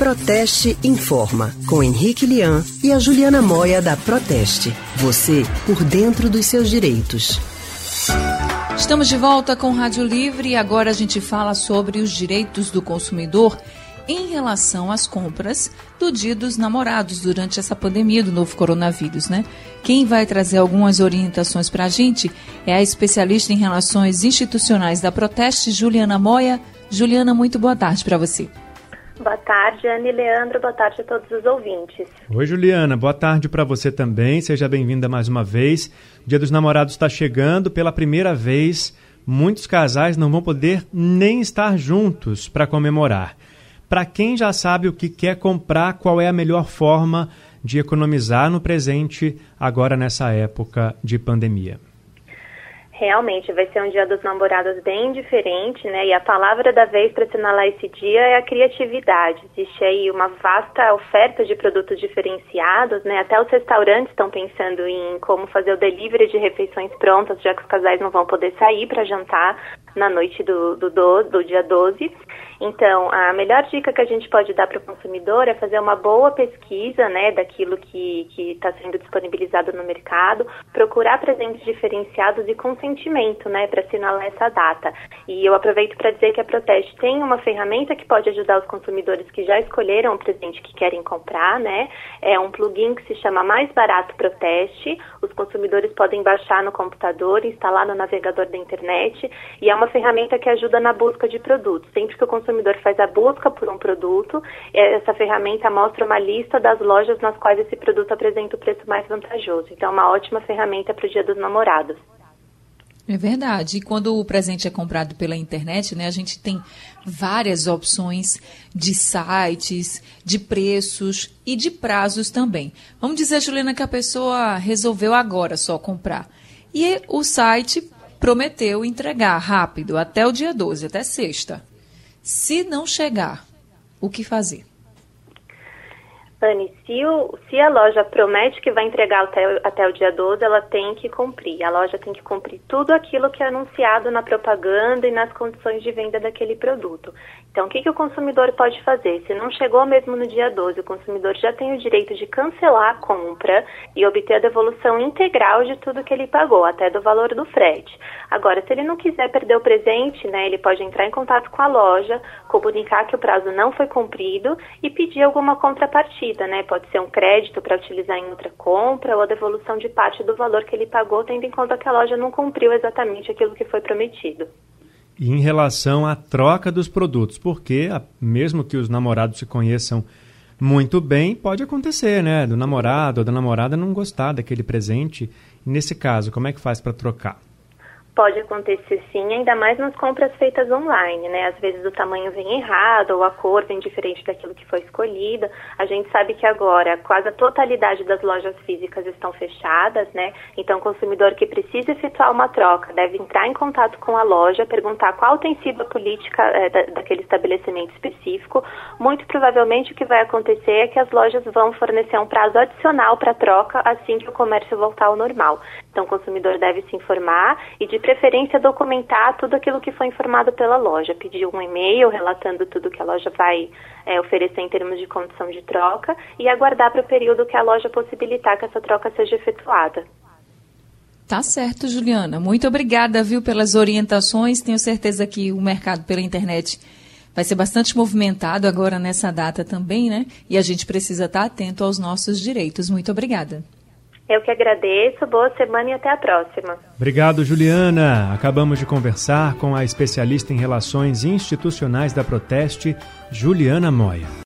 Proteste Informa, com Henrique Lian e a Juliana Moia da Proteste. Você por dentro dos seus direitos. Estamos de volta com Rádio Livre e agora a gente fala sobre os direitos do consumidor em relação às compras do Dia dos Namorados durante essa pandemia do novo coronavírus, né? Quem vai trazer algumas orientações para a gente é a especialista em relações institucionais da Proteste, Juliana Moia. Juliana, muito boa tarde para você. Boa tarde, Anne Leandro. Boa tarde a todos os ouvintes. Oi, Juliana. Boa tarde para você também. Seja bem-vinda mais uma vez. O Dia dos Namorados está chegando pela primeira vez. Muitos casais não vão poder nem estar juntos para comemorar. Para quem já sabe o que quer comprar, qual é a melhor forma de economizar no presente agora nessa época de pandemia? Realmente, vai ser um dia dos namorados bem diferente, né? E a palavra da vez para assinalar esse dia é a criatividade. Existe aí uma vasta oferta de produtos diferenciados, né? Até os restaurantes estão pensando em como fazer o delivery de refeições prontas, já que os casais não vão poder sair para jantar na noite do, do, do, do dia 12. Então, a melhor dica que a gente pode dar para o consumidor é fazer uma boa pesquisa, né, daquilo que está sendo disponibilizado no mercado, procurar presentes diferenciados e consentimento, né, para assinalar essa data. E eu aproveito para dizer que a Proteste tem uma ferramenta que pode ajudar os consumidores que já escolheram o presente que querem comprar, né, é um plugin que se chama Mais Barato Proteste. Os consumidores podem baixar no computador, instalar no navegador da internet e é uma ferramenta que ajuda na busca de produtos. Sempre que o consumidor faz a busca por um produto, essa ferramenta mostra uma lista das lojas nas quais esse produto apresenta o preço mais vantajoso. Então, é uma ótima ferramenta para o Dia dos Namorados. É verdade. E quando o presente é comprado pela internet, né, a gente tem várias opções de sites, de preços e de prazos também. Vamos dizer, Juliana, que a pessoa resolveu agora só comprar. E o site prometeu entregar rápido, até o dia 12, até sexta. Se não chegar, o que fazer? Anne, se, o, se a loja promete que vai entregar até, até o dia 12, ela tem que cumprir. A loja tem que cumprir tudo aquilo que é anunciado na propaganda e nas condições de venda daquele produto. Então, o que, que o consumidor pode fazer? Se não chegou mesmo no dia 12, o consumidor já tem o direito de cancelar a compra e obter a devolução integral de tudo que ele pagou, até do valor do frete. Agora, se ele não quiser perder o presente, né, ele pode entrar em contato com a loja, comunicar que o prazo não foi cumprido e pedir alguma contrapartida né? Pode ser um crédito para utilizar em outra compra ou a devolução de parte do valor que ele pagou, tendo em conta que a loja não cumpriu exatamente aquilo que foi prometido. E em relação à troca dos produtos, porque mesmo que os namorados se conheçam muito bem, pode acontecer, né? Do namorado ou da namorada não gostar daquele presente. Nesse caso, como é que faz para trocar? Pode acontecer sim, ainda mais nas compras feitas online, né? Às vezes o tamanho vem errado ou a cor vem diferente daquilo que foi escolhida. A gente sabe que agora quase a totalidade das lojas físicas estão fechadas, né? Então o consumidor que precisa efetuar uma troca deve entrar em contato com a loja, perguntar qual tem sido a política é, da, daquele estabelecimento específico. Muito provavelmente o que vai acontecer é que as lojas vão fornecer um prazo adicional para troca assim que o comércio voltar ao normal. Então o consumidor deve se informar e de preferência, documentar tudo aquilo que foi informado pela loja. Pedir um e-mail relatando tudo que a loja vai é, oferecer em termos de condição de troca e aguardar para o período que a loja possibilitar que essa troca seja efetuada. Tá certo, Juliana. Muito obrigada, viu, pelas orientações. Tenho certeza que o mercado pela internet vai ser bastante movimentado agora nessa data também, né? E a gente precisa estar atento aos nossos direitos. Muito obrigada. Eu que agradeço, boa semana e até a próxima. Obrigado, Juliana. Acabamos de conversar com a especialista em relações institucionais da Proteste, Juliana Moia.